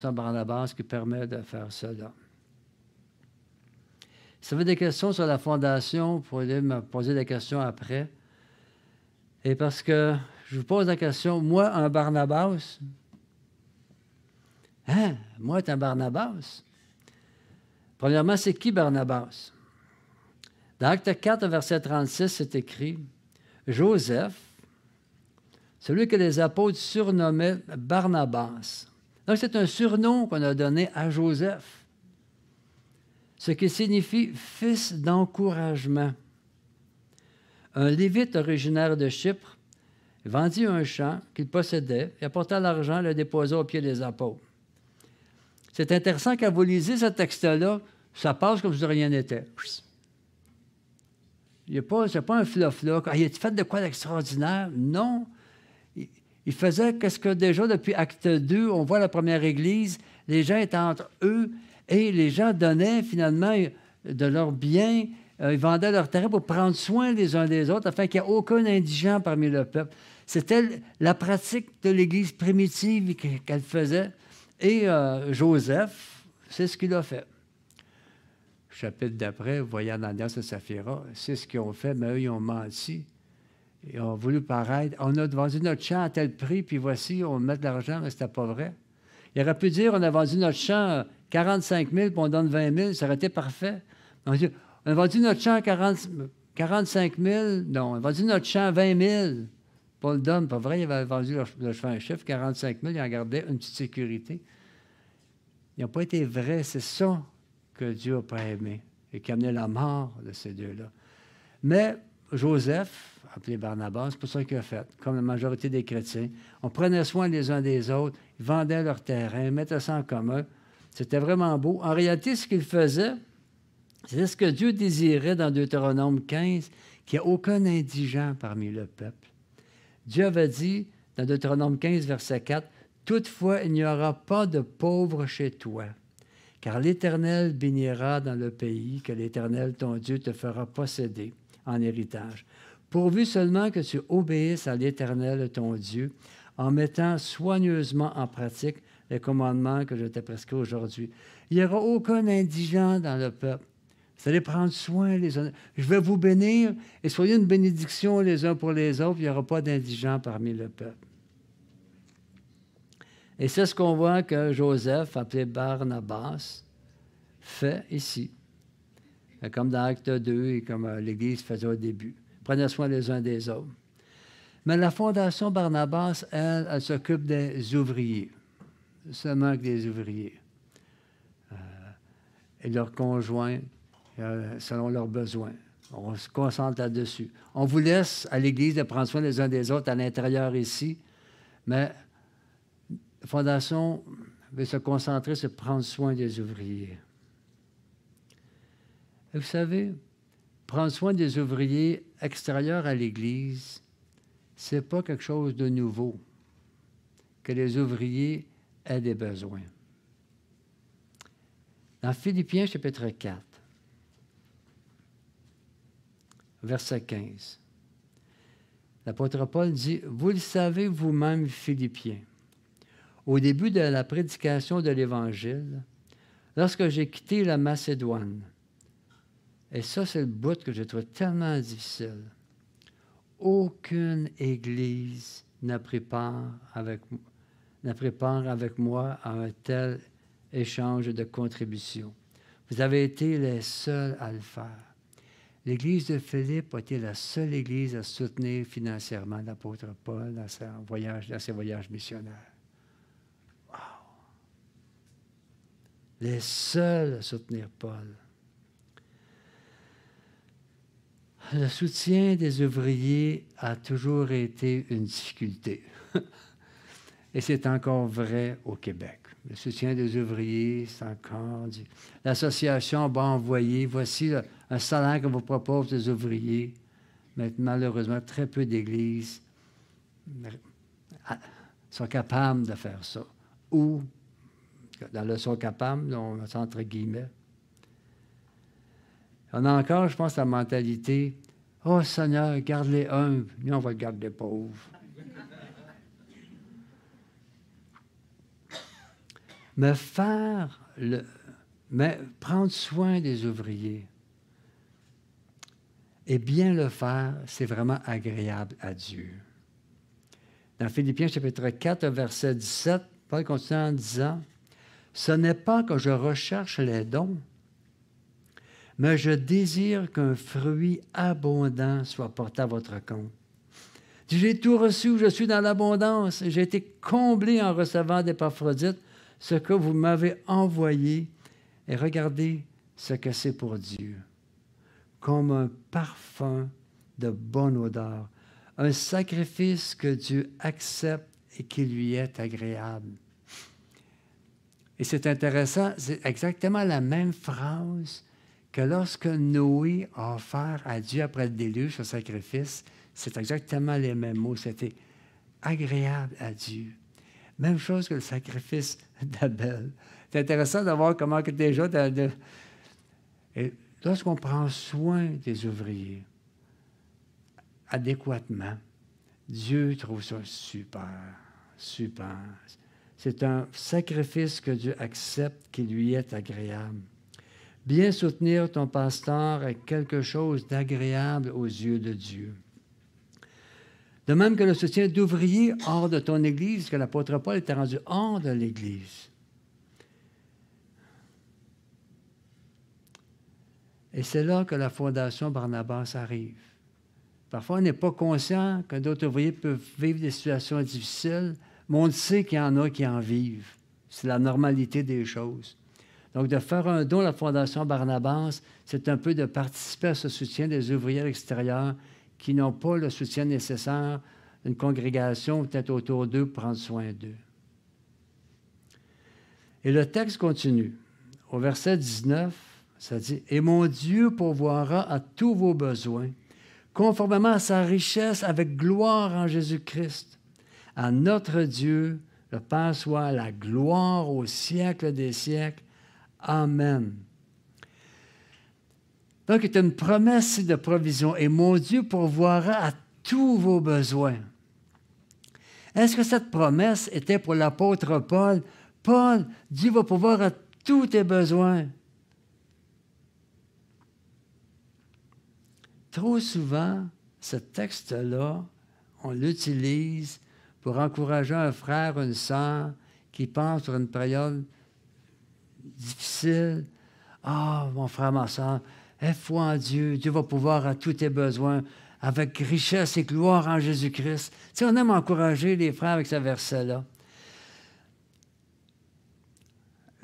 Barnabas qui permet de faire cela. Si vous avez des questions sur la fondation, vous pouvez me poser des questions après. Et parce que je vous pose la question, moi, un Barnabas, hein, moi, un Barnabas? Premièrement, c'est qui Barnabas? Dans Acte 4, verset 36, c'est écrit Joseph, celui que les apôtres surnommaient Barnabas. Donc, c'est un surnom qu'on a donné à Joseph, ce qui signifie fils d'encouragement. Un lévite originaire de Chypre vendit un champ qu'il possédait et apporta l'argent le déposa au pied des apôtres. C'est intéressant quand vous lisez ce texte-là, ça passe comme si rien n'était. N'y a pas, un fluff là. Il a fait de quoi d'extraordinaire? Non. Il, faisait qu'est-ce que déjà depuis Acte 2, on voit la première Église, les gens étaient entre eux et les gens donnaient finalement de leurs biens, euh, ils vendaient leur terrain pour prendre soin les uns des autres afin qu'il n'y ait aucun indigent parmi le peuple. C'était la pratique de l'Église primitive qu'elle faisait. Et euh, Joseph, c'est ce qu'il a fait chapitre d'après, voyez Ananias et Saphira, c'est ce qu'ils ont fait, mais eux, ils ont menti. Ils ont voulu paraître. On a vendu notre champ à tel prix, puis voici, on met de l'argent, mais ce n'était pas vrai. Il aurait pu dire on a vendu notre champ 45 000, puis on donne 20 000, ça aurait été parfait. On, a vendu notre champ 40, 45 000, non, on a vendu notre champ 20 000. Pas le donne, pas vrai, il avait vendu le, chemin un chiffre, 45 000, il en gardait une petite sécurité. Ils n'ont pas été vrais, c'est ça que Dieu n'a pas aimé et qui a amené la mort de ces deux-là. Mais Joseph, appelé Barnabas, c'est pour ça qu'il a fait, comme la majorité des chrétiens. On prenait soin les uns des autres, ils vendaient leur terrain, mettaient ça en commun. C'était vraiment beau. En réalité, ce qu'ils faisaient, c'est ce que Dieu désirait dans Deutéronome 15, qu'il n'y ait aucun indigent parmi le peuple. Dieu avait dit dans Deutéronome 15, verset 4, Toutefois, il n'y aura pas de pauvres chez toi car l'Éternel bénira dans le pays que l'Éternel, ton Dieu, te fera posséder en héritage, pourvu seulement que tu obéisses à l'Éternel, ton Dieu, en mettant soigneusement en pratique les commandements que je t'ai prescrits aujourd'hui. Il n'y aura aucun indigent dans le peuple. Vous allez prendre soin les uns. Je vais vous bénir et soyez une bénédiction les uns pour les autres. Il n'y aura pas d'indigents parmi le peuple. Et c'est ce qu'on voit que Joseph, appelé Barnabas, fait ici. Comme dans Acte 2 et comme euh, l'Église faisait au début. Prenez soin les uns des autres. Mais la Fondation Barnabas, elle, elle s'occupe des ouvriers. Seulement que des ouvriers. Euh, et leurs conjoints, euh, selon leurs besoins. On se concentre là-dessus. On vous laisse à l'Église de prendre soin les uns des autres à l'intérieur ici, mais la Fondation veut se concentrer sur prendre soin des ouvriers. Vous savez, prendre soin des ouvriers extérieurs à l'Église, ce n'est pas quelque chose de nouveau, que les ouvriers aient des besoins. Dans Philippiens chapitre 4, verset 15, l'apôtre Paul dit, Vous le savez vous-même, Philippiens, au début de la prédication de l'Évangile, lorsque j'ai quitté la Macédoine, et ça, c'est le bout que je trouve tellement difficile. Aucune Église n'a pris part avec, avec moi à un tel échange de contributions. Vous avez été les seuls à le faire. L'Église de Philippe a été la seule Église à soutenir financièrement l'apôtre Paul dans, voyage, dans ses voyages missionnaires. les seuls à soutenir Paul. Le soutien des ouvriers a toujours été une difficulté. Et c'est encore vrai au Québec. Le soutien des ouvriers, c'est encore. L'association va envoyer, voici un salaire que vous propose les ouvriers. Mais malheureusement, très peu d'églises sont capables de faire ça. Ou dans le sont capables, entre guillemets. On a encore, je pense, la mentalité Oh Seigneur, garde-les humbles, nous on va garder les pauvres. Mais faire le, mais prendre soin des ouvriers et bien le faire, c'est vraiment agréable à Dieu. Dans Philippiens chapitre 4, verset 17, Paul continue en disant, Ce n'est pas que je recherche les dons, mais je désire qu'un fruit abondant soit porté à votre compte. J'ai tout reçu, je suis dans l'abondance, j'ai été comblé en recevant d'Épaphrodite ce que vous m'avez envoyé, et regardez ce que c'est pour Dieu, comme un parfum de bonne odeur, un sacrifice que Dieu accepte et qui lui est agréable. Et c'est intéressant, c'est exactement la même phrase que lorsque Noé a offert à Dieu après le déluge ce sacrifice, c'est exactement les mêmes mots. C'était agréable à Dieu. Même chose que le sacrifice d'Abel. C'est intéressant de voir comment que déjà, lorsqu'on prend soin des ouvriers adéquatement, Dieu trouve ça super, super. C'est un sacrifice que Dieu accepte qui lui est agréable. Bien soutenir ton pasteur est quelque chose d'agréable aux yeux de Dieu. De même que le soutien d'ouvriers hors de ton Église, que l'apôtre Paul était rendu hors de l'Église. Et c'est là que la Fondation Barnabas arrive. Parfois, on n'est pas conscient que d'autres ouvriers peuvent vivre des situations difficiles, mais on sait qu'il y en a qui en vivent. C'est la normalité des choses. Donc, de faire un don à la Fondation Barnabas, c'est un peu de participer à ce soutien des ouvriers extérieurs qui n'ont pas le soutien nécessaire d'une congrégation peut-être autour d'eux pour prendre soin d'eux. Et le texte continue. Au verset 19, ça dit Et mon Dieu pourvoira à tous vos besoins, conformément à sa richesse, avec gloire en Jésus-Christ. À notre Dieu, le Père soit la gloire au siècle des siècles. Amen. Donc, c'est une promesse de provision. Et mon Dieu pourvoira à tous vos besoins. Est-ce que cette promesse était pour l'apôtre Paul? Paul, Dieu va pouvoir à tous tes besoins. Trop souvent, ce texte-là, on l'utilise pour encourager un frère, une sœur qui passe sur une période difficile. Ah, mon frère, ma soeur, Aie foi en Dieu. Dieu va pouvoir à tous tes besoins avec richesse et gloire en Jésus-Christ. Tu sais, on aime encourager les frères avec ce verset-là.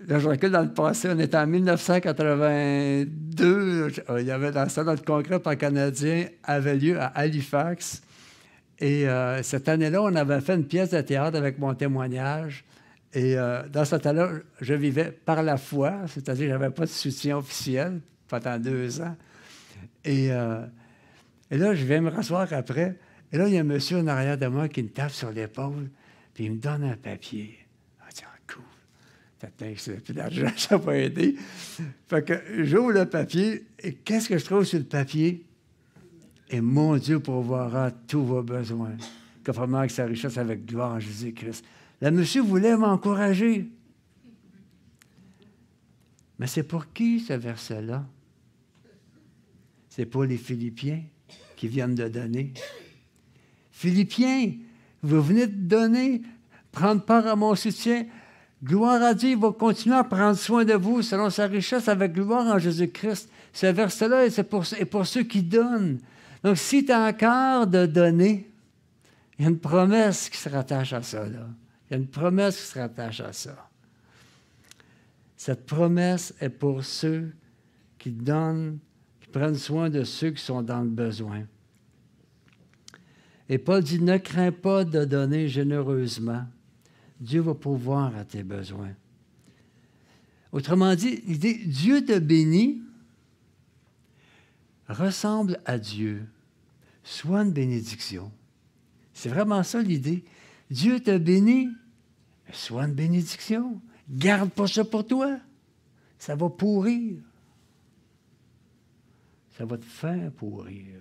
Là, je recule dans le passé, on était en 1982. Il y avait dans ça, notre congrès pan-canadien avait lieu à Halifax. Et euh, cette année-là, on avait fait une pièce de théâtre avec mon témoignage. Et euh, dans ce temps-là, je vivais par la foi, c'est-à-dire que je n'avais pas de soutien officiel pendant deux ans. Et, euh, là, je viens me rasseoir après. Et là, il y a un monsieur en arrière de moi qui me tape sur l'épaule, puis il me donne un papier. Ah, tiens, cool. Peut-être que plus d'argent, ça va aider. Fait que j'ouvre le papier, et qu'est-ce que je trouve sur le papier? Et mon Dieu pourvoira tous vos besoins, conformément avec sa richesse avec gloire en Jésus-Christ. Le monsieur voulait m'encourager. Mais c'est pour qui ce verset-là? C'est pour les Philippiens qui viennent de donner. Philippiens, vous venez de donner, prendre part à mon soutien. Gloire à Dieu, il va continuer à prendre soin de vous selon sa richesse avec gloire en Jésus-Christ. Ce verset-là, c'est pour, ceux qui donnent. Donc, si tu as encore de donner, il y a une promesse qui se rattache à ça. Il y a une promesse qui se rattache à ça. Cette promesse est pour ceux qui donnent, qui prennent soin de ceux qui sont dans le besoin. Et Paul dit, ne crains pas de donner généreusement. Dieu va pouvoir à tes besoins. Autrement dit, l'idée Dieu te bénit, ressemble à Dieu, soit une bénédiction. C'est vraiment ça l'idée. Dieu te bénit, soit une bénédiction. Garde pas ça pour toi. Ça va pourrir. Ça va te faire pourrir.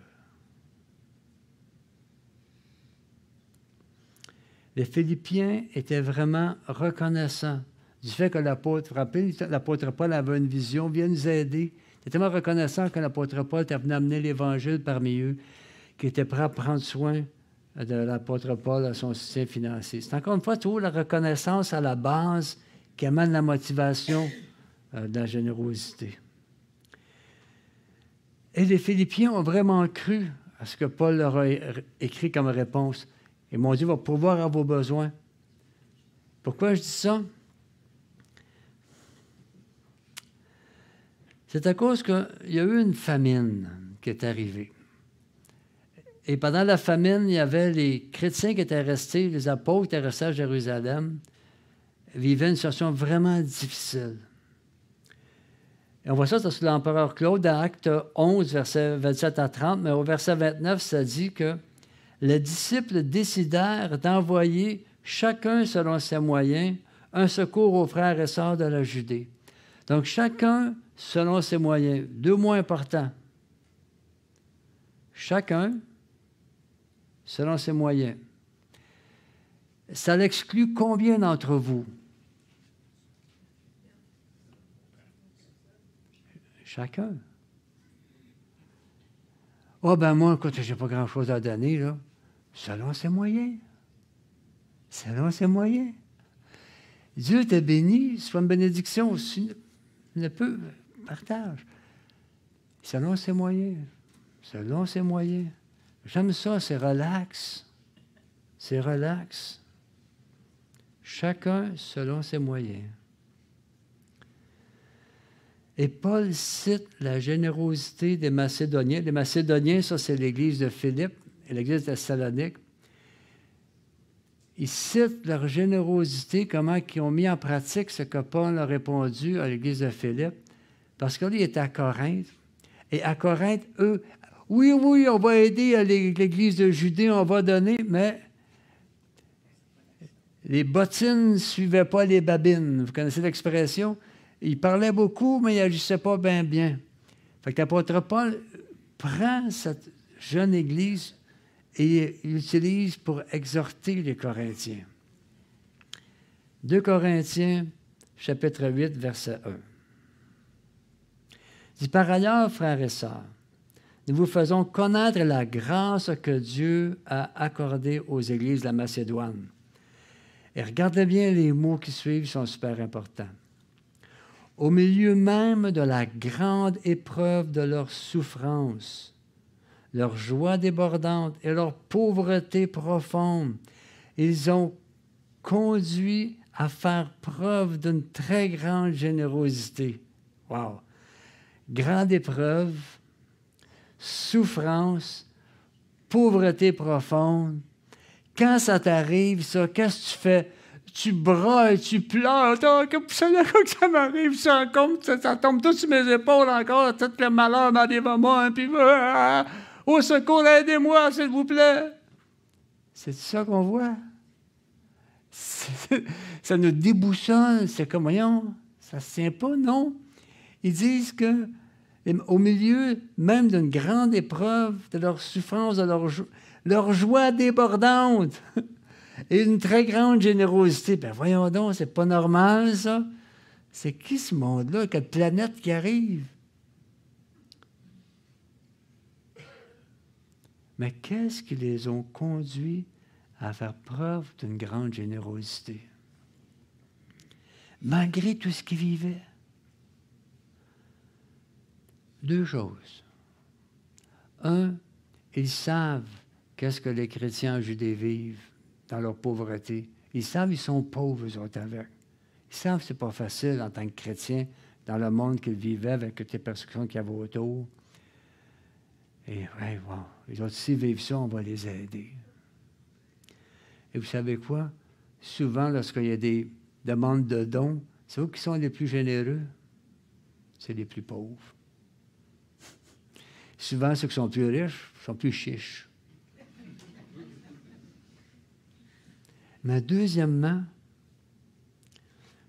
Les Philippiens étaient vraiment reconnaissants du fait que l'apôtre, Paul avait une vision, vient nous aider. Il est tellement reconnaissant que l'apôtre Paul était venu amener l'Évangile parmi eux, qui était prêt à prendre soin de l'apôtre Paul à son soutien financier. C'est encore une fois toujours la reconnaissance à la base qui amène la motivation euh, de la générosité. Et les Philippiens ont vraiment cru à ce que Paul leur a écrit comme réponse. Et mon Dieu va pouvoir à vos besoins. Pourquoi je dis ça? C'est à cause qu'il y a eu une famine qui est arrivée. Et pendant la famine, il y avait les chrétiens qui étaient restés, les apôtres qui étaient restés à Jérusalem, vivaient une situation vraiment difficile. Et on voit ça sur l'empereur Claude dans Acte 11, versets 27 à 30, mais au verset 29, ça dit que les disciples décidèrent d'envoyer chacun selon ses moyens un secours aux frères et sœurs de la Judée. Donc chacun selon ses moyens. Deux mots importants. Chacun selon ses moyens. Ça l'exclut combien d'entre vous? Chacun. Oh, ben moi, écoute, j'ai pas grand-chose à donner, là. Selon ses moyens. Selon ses moyens. Dieu t'a béni, soit une bénédiction aussi. Ne peut, partage. Selon ses moyens. Selon ses moyens. J'aime ça, c'est relax. C'est relax. Chacun selon ses moyens. Et Paul cite la générosité des Macédoniens. Les Macédoniens, ça c'est l'église de Philippe et l'église de Salonique. Il cite leur générosité, comment ils ont mis en pratique ce que Paul a répondu à l'église de Philippe. Parce que lui, il était à Corinthe. Et à Corinthe, eux, oui, oui, on va aider l'église de Judée, on va donner, mais les bottines ne suivaient pas les babines. Vous connaissez l'expression? il parlait beaucoup, mais il n'agissait pas bien bien. Fait que l'apôtre Paul prend cette jeune Église et l'utilise pour exhorter les Corinthiens. 2 Corinthiens, chapitre 8, verset 1. dit Par ailleurs, frères et sœurs, nous vous faisons connaître la grâce que Dieu a accordée aux églises de la Macédoine. Et regardez bien les mots qui suivent, sont super importants au milieu même de la grande épreuve de leur souffrance, leur joie débordante et leur pauvreté profonde, ils ont conduit à faire preuve d'une très grande générosité. Wow! Grande épreuve, souffrance, pauvreté profonde. Quand ça t'arrive, ça, qu'est-ce que tu fais? tu brailles, tu pleures. Oh, que ça m'arrive, ça, comme, ça, tombe tout sur mes épaules encore, tout le malheur m'arrive à moi, puis ah, au secours, aidez-moi, s'il vous plaît. C'est ça qu'on voit. Ça nous déboussonne, c'est comme, voyons, ça ne se tient pas, non? Ils disent que au milieu même d'une grande épreuve, de leur souffrance, de leur, leur joie débordante, et une très grande générosité. Ben voyons donc, c'est pas normal, ça. C'est qui ce monde-là? Quelle planète qui arrive? Mais qu'est-ce qui les ont conduits à faire preuve d'une grande générosité? Malgré tout ce qu'ils vivaient. Deux choses. Un, ils savent qu'est-ce que les chrétiens en Judée vivent dans leur pauvreté. Ils savent qu'ils sont pauvres, eux autres, avec. Ils savent que ce n'est pas facile en tant que chrétien dans le monde qu'ils vivaient avec toutes les persécutions qu'il y avait autour. Et ouais, bon, les autres, s'ils vivent ça, on va les aider. Et vous savez quoi? Souvent, lorsqu'il y a des demandes de dons, c'est vous qui sont les plus généreux? C'est les plus pauvres. Souvent, ceux qui sont plus riches sont plus chiches. Mais deuxièmement,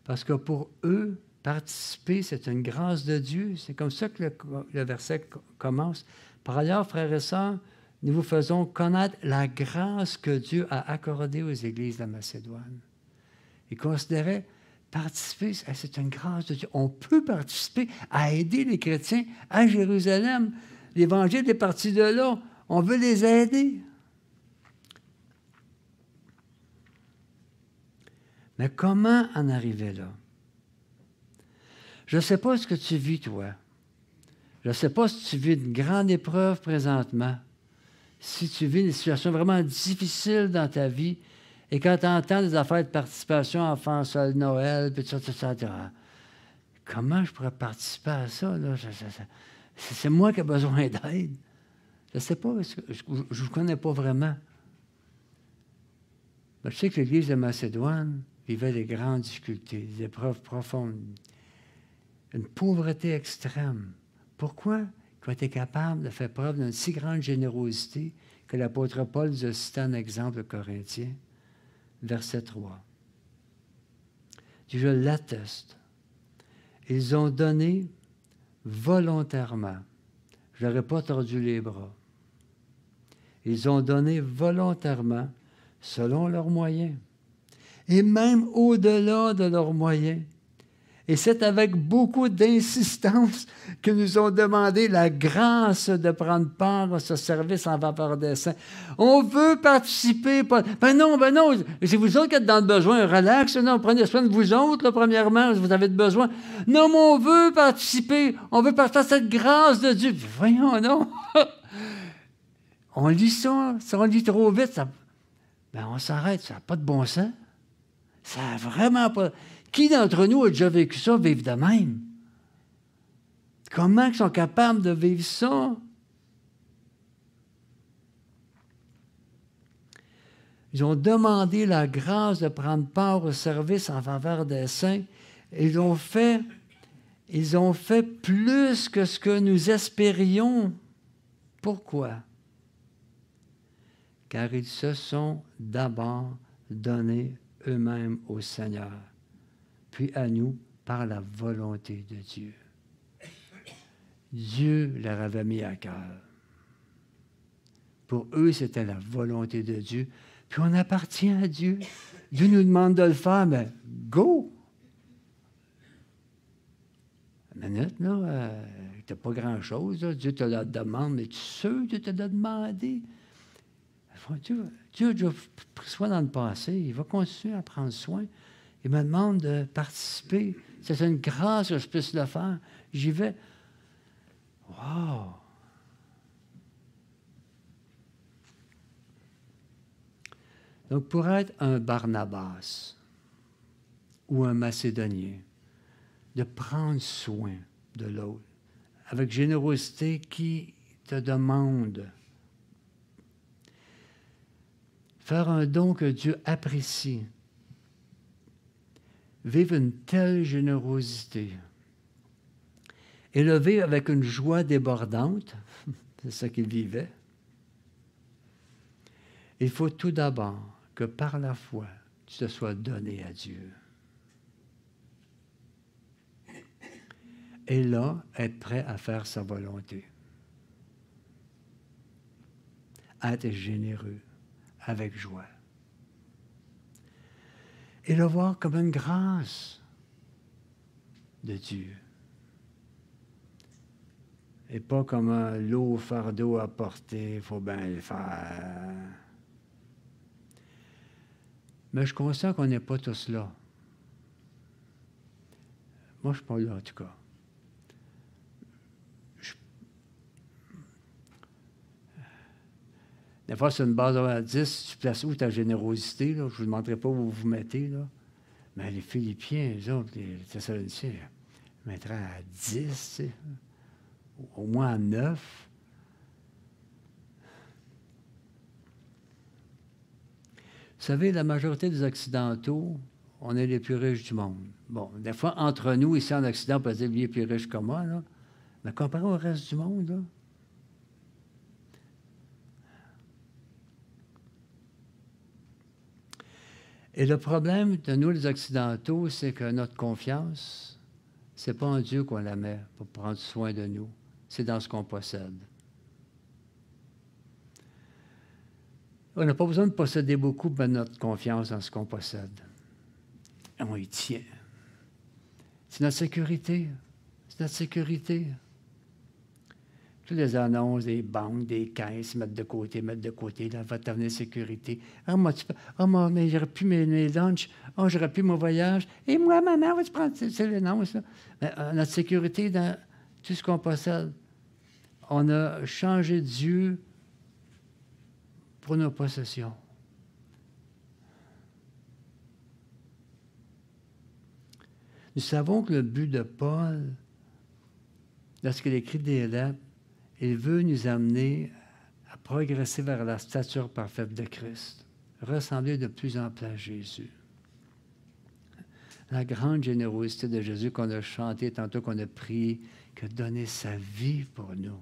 parce que pour eux, participer, c'est une grâce de Dieu. C'est comme ça que le, verset commence. Par ailleurs, frères et sœurs, nous vous faisons connaître la grâce que Dieu a accordée aux églises de Macédoine. Ils considéraient Participer, c'est une grâce de Dieu. On peut participer à aider les chrétiens à Jérusalem. L'Évangile est parti de là. On veut les aider. Mais comment en arriver là? Je ne sais pas ce que tu vis, toi. Je ne sais pas si tu vis une grande épreuve présentement, si tu vis une situation vraiment difficile dans ta vie, et quand tu entends des affaires de participation, enfant seul, Noël, puis comment je pourrais participer à ça? C'est moi qui ai besoin d'aide. Je ne sais pas, je ne vous connais pas vraiment. je sais que l'Église de Macédoine vivait des grandes difficultés, des épreuves profondes, une pauvreté extrême. Pourquoi? Ils ont été de faire preuve d'une si grande générosité que l'apôtre Paul nous a cité un exemple corinthien, verset 3. Je l'atteste. Ils ont donné volontairement. Je n'aurais pas tordu les bras. Ils ont donné volontairement, selon leurs moyens, et même au-delà de leurs moyens. Et c'est avec beaucoup d'insistance que nous ont demandé la grâce de prendre part à ce service en vapeur des saints. On veut participer. Ben non, ben non, c'est vous autres qui êtes dans le besoin. Relax, non, prenez soin de vous autres, premièrement, vous avez besoin. Non, mais on veut participer. On veut partager cette grâce de Dieu. Voyons, non. on lit ça, ça on lit trop vite, ça, ben on s'arrête, ça n'a pas de bon sens. Ça n'a vraiment pas. Qui d'entre nous a déjà vécu ça, vivre de même? Comment ils sont capables de vivre ça? Ils ont demandé la grâce de prendre part au service en faveur des saints. Ils ont fait, ils ont fait plus que ce que nous espérions. Pourquoi? Car ils se sont d'abord donnés eux-mêmes au Seigneur puis à nous par la volonté de Dieu. Dieu leur avait mis à cœur. Pour eux, c'était la volonté de Dieu. Puis on appartient à Dieu. Dieu nous demande de le faire, mais go! Une minute, là, euh, t'as pas grand-chose. Dieu te la demande, mais tu sais que Dieu te l'a demandé. Dieu, Dieu pris soin dans le passé. Il va continuer à prendre soin. Il me demande de participer. C'est une grâce que je puisse le faire. J'y vais. Wow! Donc, pour être un Barnabas ou un Macédonien, de prendre soin de l'autre avec générosité qui te demande. Faire un don que Dieu apprécie vivre une telle générosité et le vivre avec une joie débordante, c'est ça qu'il vivait, il faut tout d'abord que par la foi, tu te sois donné à Dieu. Et là, être prêt à faire sa volonté. Être généreux, avec joie et le voir comme une grâce de Dieu. Et pas comme un lourd fardeau à porter, il faut bien le faire. Mais je conscient qu'on n'est pas tous là. Moi, je ne suis pas là, en tout cas. Des fois, c'est une base à 10. Tu places où ta générosité? Là? Je ne vous demanderai pas où vous vous mettez. Là. Mais les Philippiens, les autres, les Thessaloniciens, ils mettraient à 10, au moins à 9. Vous savez, la majorité des Occidentaux, on est les plus riches du monde. Bon, des fois, entre nous, ici en Occident, on peut dire, lui est plus riche que moi, là. Mais comparé au reste du monde, là, Et le problème de nous, les Occidentaux, c'est que notre confiance, ce n'est pas en Dieu qu'on la met pour prendre soin de nous, c'est dans ce qu'on possède. On n'a pas besoin de posséder beaucoup pour notre confiance dans ce qu'on possède. on y tient. C'est notre sécurité. C'est notre sécurité. Toutes les annonces des banques, des caisses, mettre de côté, mettre de côté, là, votre avenir sécurité. Ah, moi, tu ah, moi, mais j'aurais pu mes, mes lunchs. Ah, j'aurais pu mon voyage. Et moi, maman, vas-tu prendre. C'est l'annonce, là. Euh, notre sécurité dans tout ce qu'on possède. On a changé Dieu pour nos possessions. Nous savons que le but de Paul, lorsqu'il écrit des lettres, il veut nous amener à progresser vers la stature parfaite de Christ, ressembler de plus en plus à Jésus. La grande générosité de Jésus qu'on a chanté tantôt, qu'on a prié, qui a donné sa vie pour nous.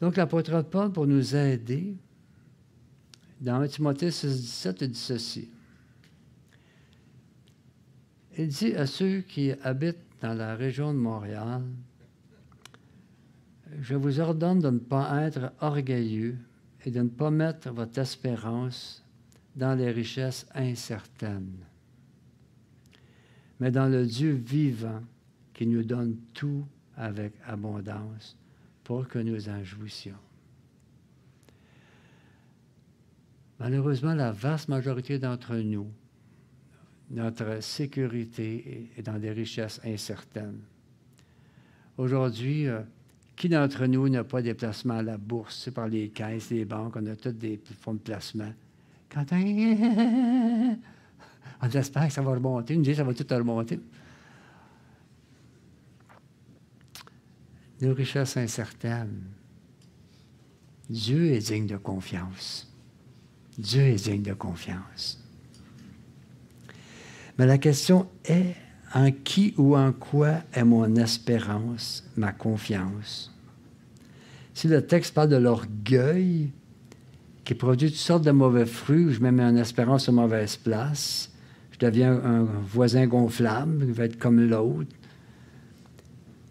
Donc, l'apôtre Paul, pour nous aider, dans Timothée 6, 17, il dit ceci. Il dit à ceux qui habitent dans la région de Montréal, je vous ordonne de ne pas être orgueilleux et de ne pas mettre votre espérance dans les richesses incertaines, mais dans le Dieu vivant qui nous donne tout avec abondance pour que nous en jouissions. Malheureusement, la vaste majorité d'entre nous notre sécurité est dans des richesses incertaines. Aujourd'hui, euh, qui d'entre nous n'a pas des placements à la bourse, par les caisses, les banques, on a tous des fonds de placement. Quand on, on espère que ça va remonter, on dit que ça va tout remonter. Nos richesses incertaines. Dieu est digne de confiance. Dieu est digne de confiance. Mais la question est en qui ou en quoi est mon espérance, ma confiance? Si le texte parle de l'orgueil, qui produit toutes sortes de mauvais fruits, où je mets mon espérance à mauvaise place, je deviens un voisin gonflable, je vais être comme l'autre.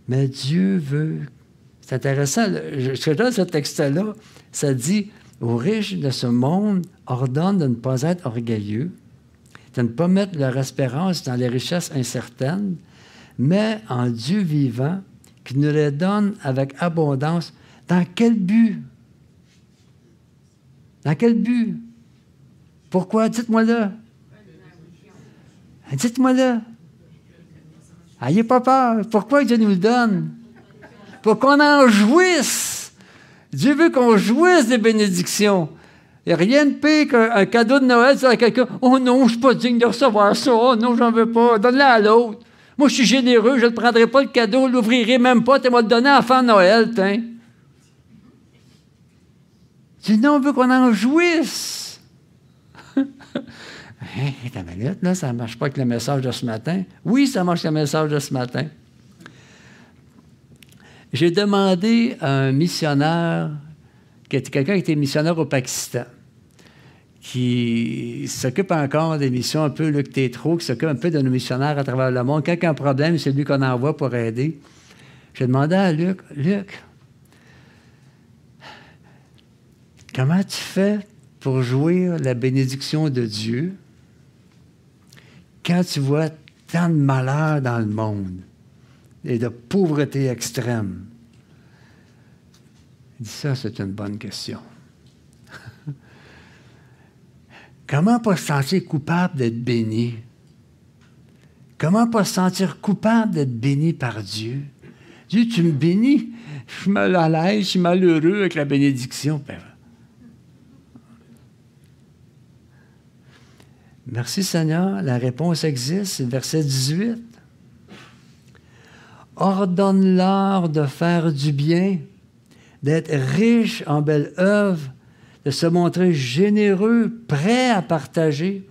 Mais Dieu veut. C'est intéressant, ce que dans ce texte-là, ça dit aux riches de ce monde, ordonne de ne pas être orgueilleux, de ne pas mettre leur espérance dans les richesses incertaines, mais en Dieu vivant, qui nous les donne avec abondance. Dans quel but? Dans quel but? Pourquoi? Dites-moi-le. Dites-moi-le. Ayez pas peur. Pourquoi Dieu nous le donne? Pour qu'on en jouisse. Dieu veut qu'on jouisse des bénédictions. A rien de pire qu'un cadeau de Noël, à quelqu'un Oh non, je suis pas digne de recevoir ça. Oh non, j'en veux pas. Donne-le à l'autre. Moi, je suis généreux, je ne prendrai pas le cadeau, je ne l'ouvrirai même pas. Tu vas le donner à la fin de Noël, tiens. Tu non, on veut qu'on en jouisse. Hé, ta minute, là, ça ne marche pas avec le message de ce matin? Oui, ça marche avec le message de ce matin. J'ai demandé à un missionnaire quelqu'un qui était missionnaire au Pakistan, qui s'occupe encore des missions un peu, Luc Tétro, qui s'occupe un peu de nos missionnaires à travers le monde. Quand il y a un problème, c'est lui qu'on envoie pour aider. J'ai demandé à Luc, Luc, comment tu fais pour jouir la bénédiction de Dieu quand tu vois tant de malheur dans le monde et de pauvreté extrême? Ça, c'est une bonne question. Comment pas se sentir coupable d'être béni? Comment pas se sentir coupable d'être béni par Dieu? Dieu, tu me bénis, je suis mal à l'aise, je suis malheureux avec la bénédiction. Ben, Merci Seigneur, la réponse existe, c'est verset 18. Ordonne-leur de faire du bien d'être riche en belles œuvres, de se montrer généreux, prêt à partager,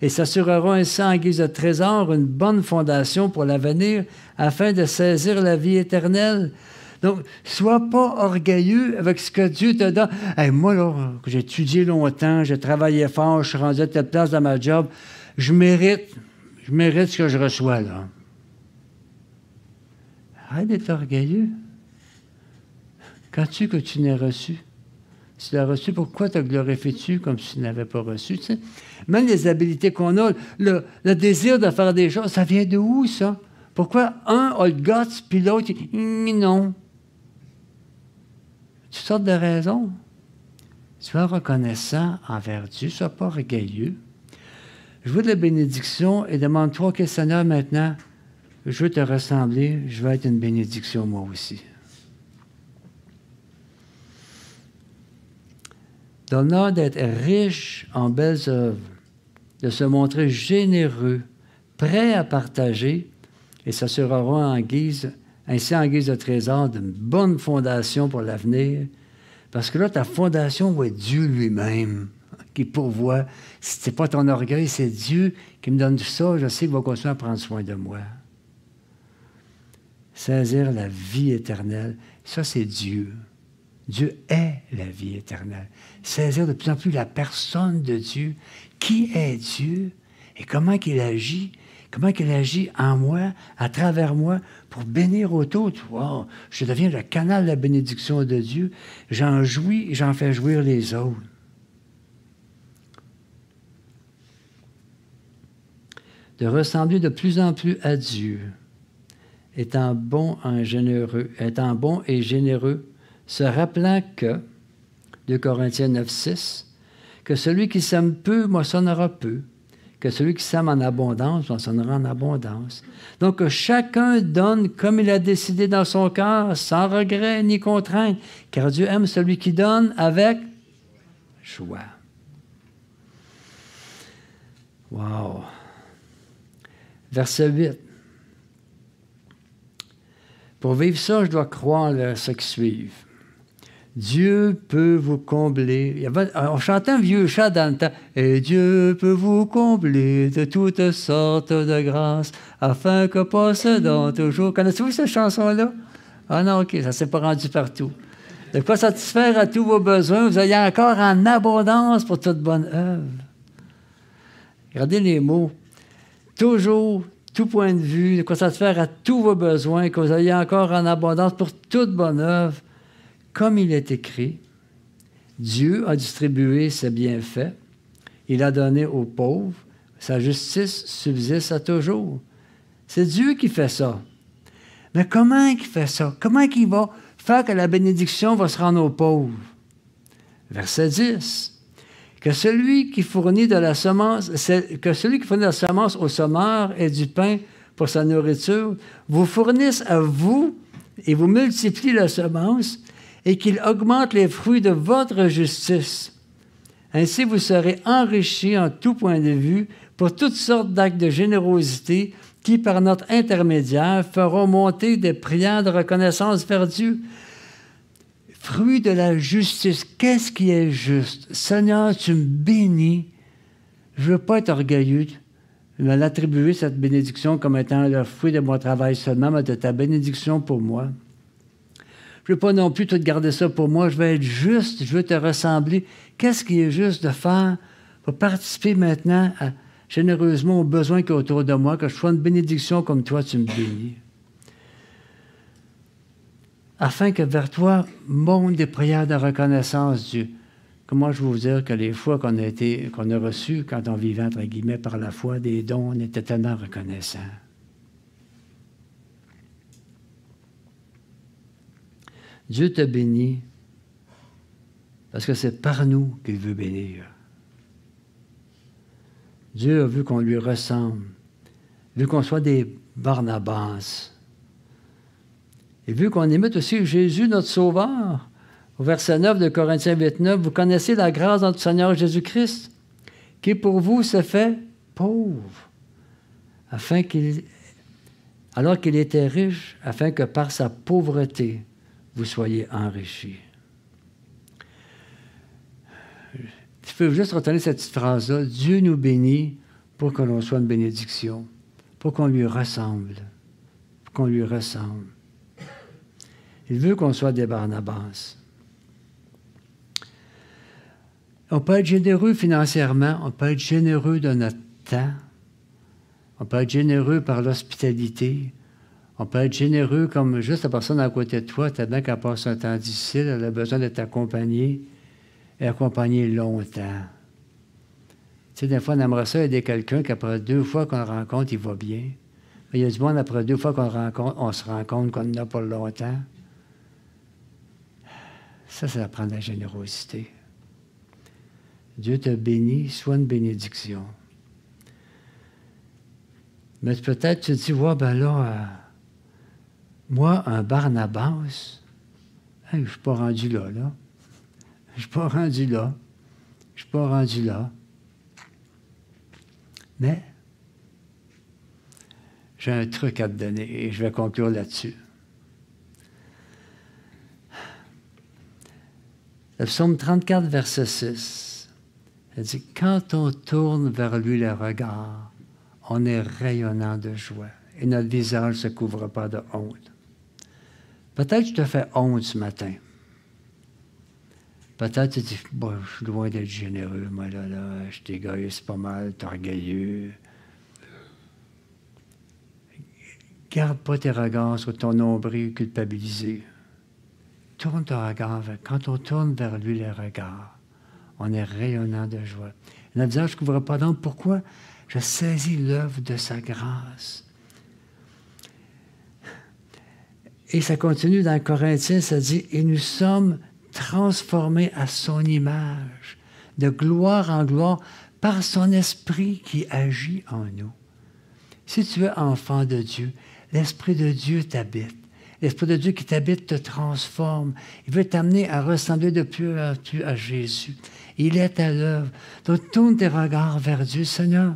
et s'assureront ainsi en guise de trésor une bonne fondation pour l'avenir afin de saisir la vie éternelle. Donc, sois pas orgueilleux avec ce que Dieu te donne. moi, j'ai étudié longtemps, j'ai travaillé fort, je suis rendu à telle place dans ma job, je mérite, je mérite ce que je reçois, là. Arrête d'être orgueilleux. Qu'as-tu que tu n'aies reçu? Si tu l'as reçu, pourquoi te glorifies-tu comme si tu n'avais pas reçu? Même les habiletés qu'on a, le, désir de faire des choses, ça vient de où, ça? Pourquoi un a le guts, puis l'autre, non? Toutes sortes de raisons. Sois reconnaissant envers Dieu, sois pas orgueilleux. Je veux de la bénédiction et demande-toi, OK, Seigneur, maintenant, je veux te ressembler, je veux être une bénédiction moi aussi. Donne-leur d'être riche en belles œuvres, de se montrer généreux, prêt à partager, et ça sera en guise, ainsi en guise de trésor, d'une bonne fondation pour l'avenir. Parce que là, ta fondation va être Dieu lui-même qui pourvoit. Ce n'est pas ton orgueil, c'est Dieu qui me donne ça. Je sais qu'il va continuer à prendre soin de moi. Saisir la vie éternelle, ça c'est Dieu. Dieu est la vie éternelle. Saisir de plus en plus la personne de Dieu. Qui est Dieu et comment il agit? Comment il agit en moi, à travers moi, pour bénir autour. Wow, je deviens le canal de la bénédiction de Dieu. J'en jouis et j'en fais jouir les autres. De ressembler de plus en plus à Dieu, étant bon et généreux, se rappelant que, de Corinthiens 9, 6, que celui qui sème peu moissonnera peu, que celui qui sème en abondance moissonnera en abondance. Donc que chacun donne comme il a décidé dans son cœur, sans regret ni contrainte, car Dieu aime celui qui donne avec joie. Wow. Verset 8. Pour vivre ça, je dois croire ce qui suivent. Dieu peut vous combler. on chantait un vieux chat dans le temps. Et Dieu peut vous combler de toutes sortes de grâces, afin que possédant toujours. Connaissez-vous cette chanson-là? Ah non, OK, ça ne s'est pas rendu partout. De quoi satisfaire à tous vos besoins, vous ayez encore en abondance pour toute bonne œuvre. Regardez les mots. Toujours, tout point de vue, de quoi satisfaire à tous vos besoins, que vous ayez encore en abondance pour toute bonne œuvre comme il est écrit, Dieu a distribué ses bienfaits, il a donné aux pauvres, sa justice subsiste à toujours. C'est Dieu qui fait ça. Mais comment il fait ça? Comment il va faire que la bénédiction va se rendre aux pauvres? Verset 10. Que celui qui fournit de la semence, que celui qui fournit la semence au sommeur et du pain pour sa nourriture, vous fournisse à vous et vous multiplie la semence et qu'il augmente les fruits de votre justice. Ainsi vous serez enrichis en tout point de vue pour toutes sortes d'actes de générosité qui, par notre intermédiaire, feront monter des prières de reconnaissance vers Dieu. Fruit de la justice, qu'est-ce qui est juste? Seigneur, tu me bénis. Je ne veux pas être orgueilleux, mais l'attribuer, cette bénédiction, comme étant le fruit de mon travail seulement, mais de ta bénédiction pour moi. Je ne veux pas non plus te garder ça pour moi. Je veux être juste. Je veux te ressembler. Qu'est-ce qui est juste de faire pour participer maintenant généreusement aux besoins y a autour de moi, que je sois une bénédiction comme toi, tu me bénis. Afin que vers toi montent des prières de reconnaissance, Dieu. Comment je veux vous dire que les fois qu'on a, été, a reçu, quand on vivait, entre guillemets, par la foi, des dons, on était tellement reconnaissants. Dieu te bénit parce que c'est par nous qu'il veut bénir. Dieu a vu qu'on lui ressemble, vu qu'on soit des Barnabas, et vu qu'on imite aussi Jésus, notre Sauveur. Au verset 9 de Corinthiens 29, vous connaissez la grâce de notre Seigneur Jésus-Christ, qui pour vous se fait pauvre, afin alors qu'il était riche, afin que par sa pauvreté, vous soyez enrichis. Tu peux juste retenir cette petite phrase-là. Dieu nous bénit pour que l'on soit une bénédiction, pour qu'on lui ressemble, pour qu'on lui ressemble. Il veut qu'on soit des Barnabas. On peut être généreux financièrement, on peut être généreux de notre temps, on peut être généreux par l'hospitalité, on peut être généreux comme juste la personne à côté de toi, tu as bien qu'elle passe un temps difficile, elle a besoin de t'accompagner. et accompagner longtemps. Tu sais, des fois, on aimerait ça aider quelqu'un qu'après deux fois qu'on le rencontre, il va bien. Mais il y a du monde, après deux fois qu'on le rencontre, on se rend compte qu'on en a pas longtemps. Ça, ça prend la générosité. Dieu te bénit, soit une bénédiction. Mais peut-être tu te dis, ouais, ben là, euh, moi, un Barnabas, je ne suis pas rendu là, là. Je ne suis pas rendu là. Je ne suis pas rendu là. Mais j'ai un truc à te donner et je vais conclure là-dessus. Le psaume 34, verset 6, elle dit, Quand on tourne vers lui le regard, on est rayonnant de joie et notre visage ne se couvre pas de honte. Peut-être que je te fais honte ce matin. Peut-être que tu dis, bon, je suis loin d'être généreux, moi, là, là, je t'égoïse pas mal, t'es orgueilleux. Garde pas tes regards sur ton nombril culpabilisé. Tourne ton regard vers, quand on tourne vers lui les regards, on est rayonnant de joie. Notre visage ne couvre pas d'ombre. Pourquoi? Je saisis l'œuvre de sa grâce? Et ça continue dans Corinthiens, ça dit, et nous sommes transformés à son image, de gloire en gloire, par son esprit qui agit en nous. Si tu es enfant de Dieu, l'Esprit de Dieu t'habite. L'Esprit de Dieu qui t'habite te transforme. Il veut t'amener à ressembler de plus en plus à Jésus. Il est à l'œuvre. Donc, tourne tes regards vers Dieu. Seigneur,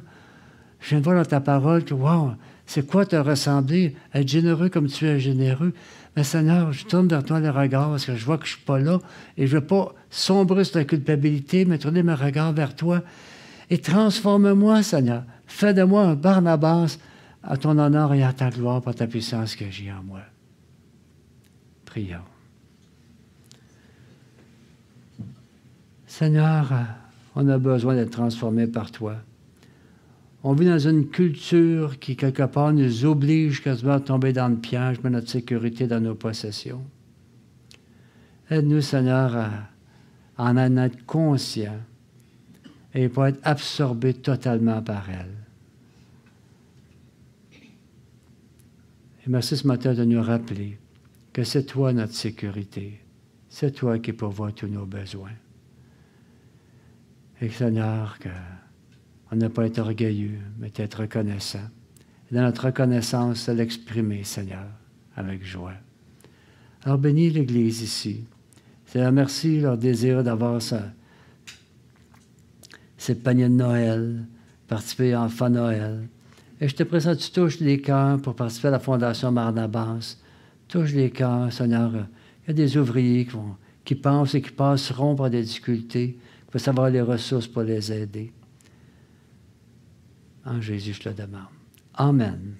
je viens de voir dans ta parole que, wow, c'est quoi te ressembler, être généreux comme tu es généreux. Mais Seigneur, je tourne vers toi le regard parce que je vois que je ne suis pas là et je ne veux pas sombrer sur la culpabilité, mais tourner mes regards vers toi et transforme-moi, Seigneur. Fais de moi un Barnabas à ton honneur et à ta gloire par ta puissance que j'ai en moi. Prions. Seigneur, on a besoin d'être transformé par toi. On vit dans une culture qui, quelque part, nous oblige quasiment à tomber dans le piège, de notre sécurité dans nos possessions. Aide-nous, Seigneur, à, en être conscients et pas être absorbés totalement par elle. Et merci ce matin de nous rappeler que c'est toi notre sécurité. C'est toi qui pourvois tous nos besoins. Et Seigneur, que n'a pas été orgueilleux, mais être reconnaissant. Et dans notre reconnaissance, c'est l'exprimer, Seigneur, avec joie. Alors bénis l'Église ici. Seigneur, merci leur désir d'avoir ces paniers de Noël, participer en fin Noël. Et je te présente, tu touches les cœurs pour participer à la Fondation Marnabas. Touche les cœurs, Seigneur. Il y a des ouvriers qui, vont, qui pensent et qui passeront par des difficultés. Il faut savoir les ressources pour les aider. En Jésus, je te demande. Amen.